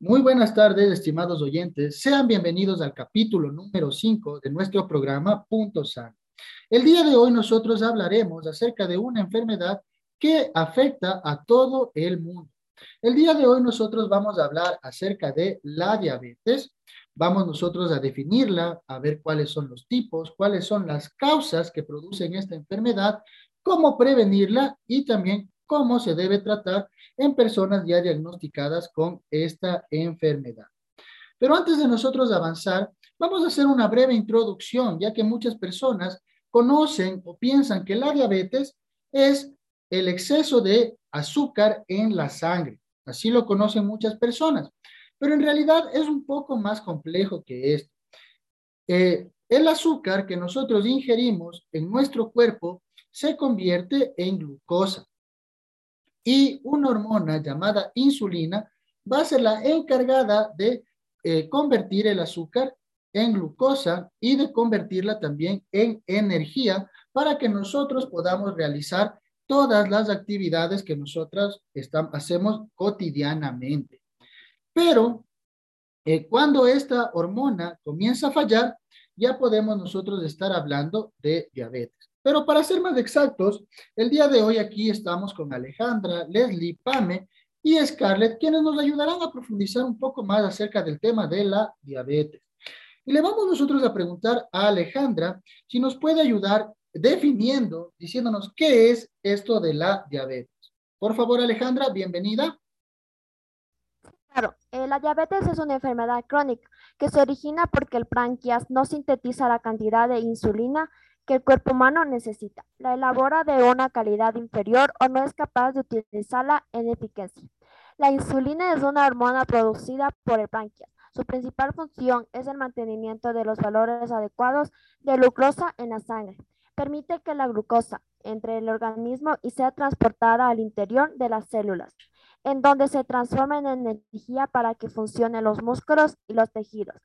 Muy buenas tardes, estimados oyentes. Sean bienvenidos al capítulo número 5 de nuestro programa Punto San. El día de hoy nosotros hablaremos acerca de una enfermedad que afecta a todo el mundo. El día de hoy nosotros vamos a hablar acerca de la diabetes. Vamos nosotros a definirla, a ver cuáles son los tipos, cuáles son las causas que producen esta enfermedad, cómo prevenirla y también cómo se debe tratar en personas ya diagnosticadas con esta enfermedad. Pero antes de nosotros avanzar, vamos a hacer una breve introducción, ya que muchas personas conocen o piensan que la diabetes es el exceso de azúcar en la sangre. Así lo conocen muchas personas, pero en realidad es un poco más complejo que esto. Eh, el azúcar que nosotros ingerimos en nuestro cuerpo se convierte en glucosa y una hormona llamada insulina va a ser la encargada de eh, convertir el azúcar en glucosa y de convertirla también en energía para que nosotros podamos realizar todas las actividades que nosotros hacemos cotidianamente. Pero eh, cuando esta hormona comienza a fallar, ya podemos nosotros estar hablando de diabetes. Pero para ser más exactos, el día de hoy aquí estamos con Alejandra, Leslie, Pame y Scarlett, quienes nos ayudarán a profundizar un poco más acerca del tema de la diabetes. Y le vamos nosotros a preguntar a Alejandra si nos puede ayudar definiendo, diciéndonos qué es esto de la diabetes. Por favor, Alejandra, bienvenida. Claro, eh, la diabetes es una enfermedad crónica que se origina porque el páncreas no sintetiza la cantidad de insulina que el cuerpo humano necesita. La elabora de una calidad inferior o no es capaz de utilizarla en eficacia. La insulina es una hormona producida por el páncreas. Su principal función es el mantenimiento de los valores adecuados de glucosa en la sangre. Permite que la glucosa entre el organismo y sea transportada al interior de las células, en donde se transforma en energía para que funcionen los músculos y los tejidos.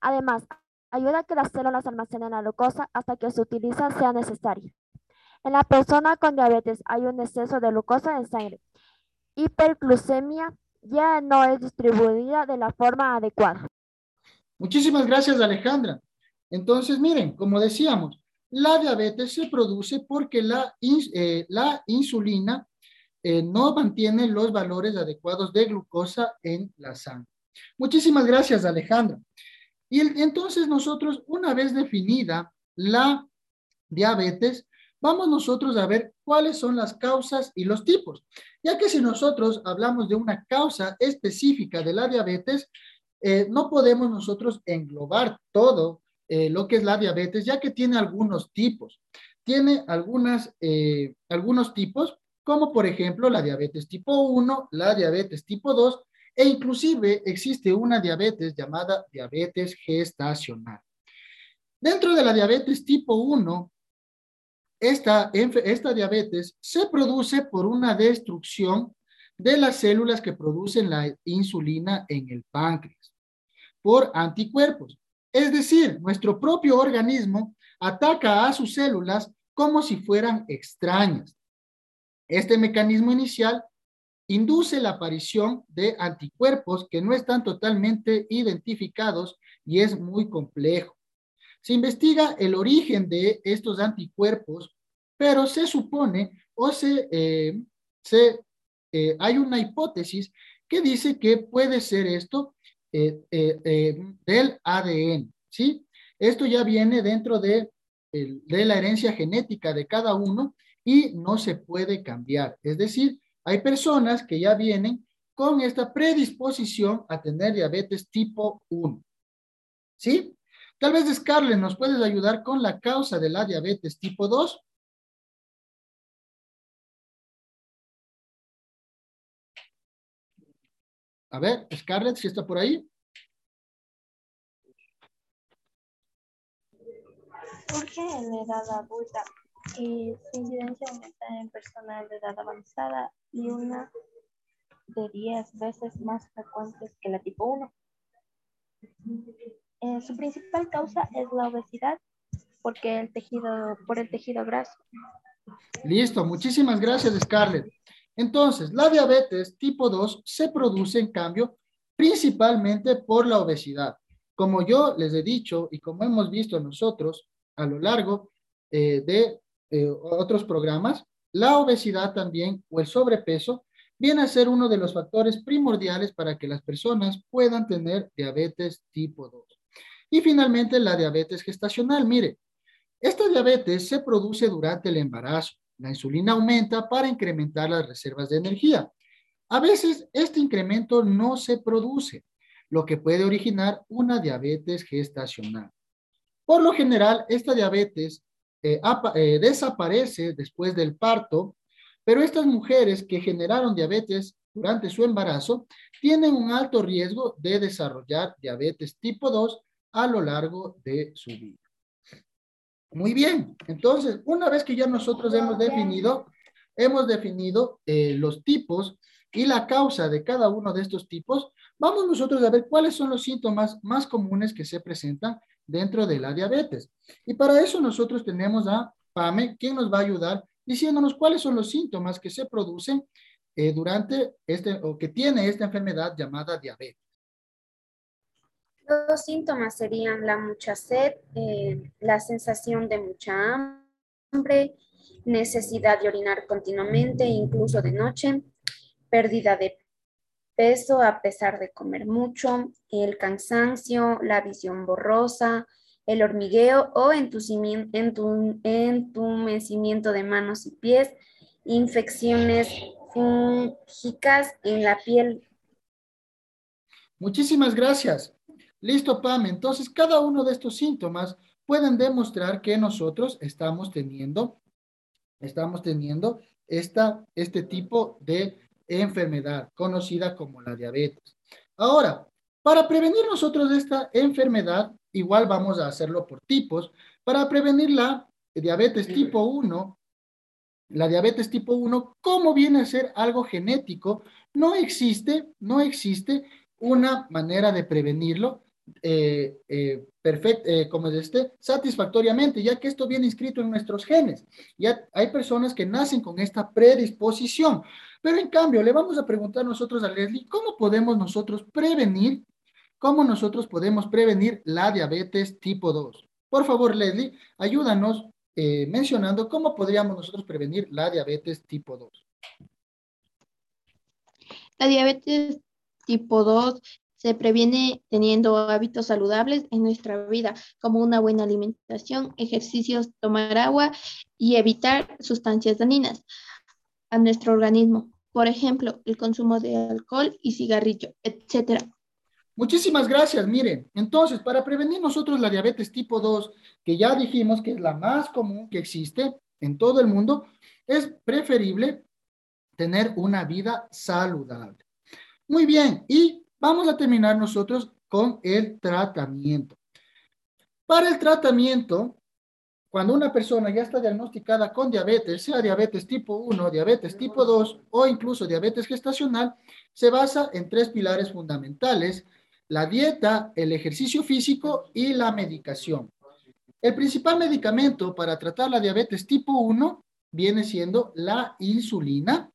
Además, Ayuda a que las células almacenen la glucosa hasta que su utiliza sea necesaria. En la persona con diabetes hay un exceso de glucosa en sangre. Hiperglucemia ya no es distribuida de la forma adecuada. Muchísimas gracias, Alejandra. Entonces, miren, como decíamos, la diabetes se produce porque la, eh, la insulina eh, no mantiene los valores adecuados de glucosa en la sangre. Muchísimas gracias, Alejandra. Y entonces nosotros, una vez definida la diabetes, vamos nosotros a ver cuáles son las causas y los tipos. Ya que si nosotros hablamos de una causa específica de la diabetes, eh, no podemos nosotros englobar todo eh, lo que es la diabetes, ya que tiene algunos tipos. Tiene algunas, eh, algunos tipos, como por ejemplo la diabetes tipo 1, la diabetes tipo 2 e inclusive existe una diabetes llamada diabetes gestacional. Dentro de la diabetes tipo 1, esta, esta diabetes se produce por una destrucción de las células que producen la insulina en el páncreas por anticuerpos. Es decir, nuestro propio organismo ataca a sus células como si fueran extrañas. Este mecanismo inicial induce la aparición de anticuerpos que no están totalmente identificados y es muy complejo. Se investiga el origen de estos anticuerpos, pero se supone o se, eh, eh, hay una hipótesis que dice que puede ser esto eh, del ADN, ¿sí? Esto ya viene dentro de, de la herencia genética de cada uno y no se puede cambiar. Es decir, hay personas que ya vienen con esta predisposición a tener diabetes tipo 1. ¿Sí? Tal vez, Scarlett, ¿nos puedes ayudar con la causa de la diabetes tipo 2? A ver, Scarlett, si está por ahí. Surge en edad adulta y en personas de edad avanzada y una de 10 veces más frecuentes que la tipo 1. Eh, su principal causa es la obesidad porque el tejido, por el tejido graso. Listo, muchísimas gracias Scarlett. Entonces, la diabetes tipo 2 se produce en cambio principalmente por la obesidad. Como yo les he dicho y como hemos visto nosotros a lo largo eh, de eh, otros programas, la obesidad también o el sobrepeso viene a ser uno de los factores primordiales para que las personas puedan tener diabetes tipo 2. Y finalmente la diabetes gestacional. Mire, esta diabetes se produce durante el embarazo. La insulina aumenta para incrementar las reservas de energía. A veces este incremento no se produce, lo que puede originar una diabetes gestacional. Por lo general, esta diabetes eh, eh, desaparece después del parto, pero estas mujeres que generaron diabetes durante su embarazo tienen un alto riesgo de desarrollar diabetes tipo 2 a lo largo de su vida. Muy bien, entonces, una vez que ya nosotros hemos definido, hemos definido eh, los tipos y la causa de cada uno de estos tipos, vamos nosotros a ver cuáles son los síntomas más comunes que se presentan dentro de la diabetes. Y para eso nosotros tenemos a Pame, quien nos va a ayudar diciéndonos cuáles son los síntomas que se producen eh, durante este o que tiene esta enfermedad llamada diabetes. Los síntomas serían la mucha sed, eh, la sensación de mucha hambre, necesidad de orinar continuamente, incluso de noche, pérdida de peso a pesar de comer mucho, el cansancio, la visión borrosa, el hormigueo o entumecimiento de manos y pies, infecciones fúngicas en la piel. Muchísimas gracias. Listo, Pam. Entonces, cada uno de estos síntomas pueden demostrar que nosotros estamos teniendo, estamos teniendo esta, este tipo de enfermedad conocida como la diabetes. Ahora, para prevenir nosotros esta enfermedad, igual vamos a hacerlo por tipos. Para prevenir la diabetes tipo 1, la diabetes tipo 1, ¿cómo viene a ser algo genético? No existe, no existe una manera de prevenirlo eh, eh, eh, como es este, satisfactoriamente, ya que esto viene inscrito en nuestros genes. Ya hay personas que nacen con esta predisposición. Pero en cambio, le vamos a preguntar nosotros a Leslie, ¿cómo podemos nosotros prevenir, cómo nosotros podemos prevenir la diabetes tipo 2? Por favor, Leslie, ayúdanos eh, mencionando cómo podríamos nosotros prevenir la diabetes tipo 2. La diabetes tipo 2 se previene teniendo hábitos saludables en nuestra vida, como una buena alimentación, ejercicios, tomar agua y evitar sustancias dañinas a nuestro organismo. Por ejemplo, el consumo de alcohol y cigarrillo, etcétera. Muchísimas gracias. Miren, entonces, para prevenir nosotros la diabetes tipo 2, que ya dijimos que es la más común que existe en todo el mundo, es preferible tener una vida saludable. Muy bien, y vamos a terminar nosotros con el tratamiento. Para el tratamiento, cuando una persona ya está diagnosticada con diabetes, sea diabetes tipo 1, diabetes tipo 2 o incluso diabetes gestacional, se basa en tres pilares fundamentales, la dieta, el ejercicio físico y la medicación. El principal medicamento para tratar la diabetes tipo 1 viene siendo la insulina.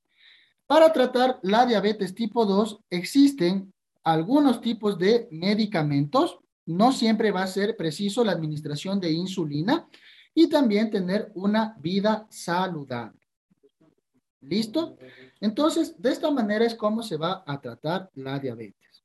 Para tratar la diabetes tipo 2 existen algunos tipos de medicamentos. No siempre va a ser preciso la administración de insulina y también tener una vida saludable. ¿Listo? Entonces, de esta manera es como se va a tratar la diabetes.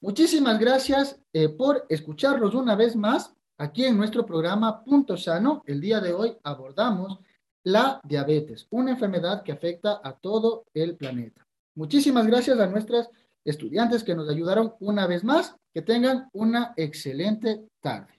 Muchísimas gracias eh, por escucharlos una vez más aquí en nuestro programa Punto Sano. El día de hoy abordamos la diabetes, una enfermedad que afecta a todo el planeta. Muchísimas gracias a nuestras estudiantes que nos ayudaron una vez más. Que tengan una excelente tarde.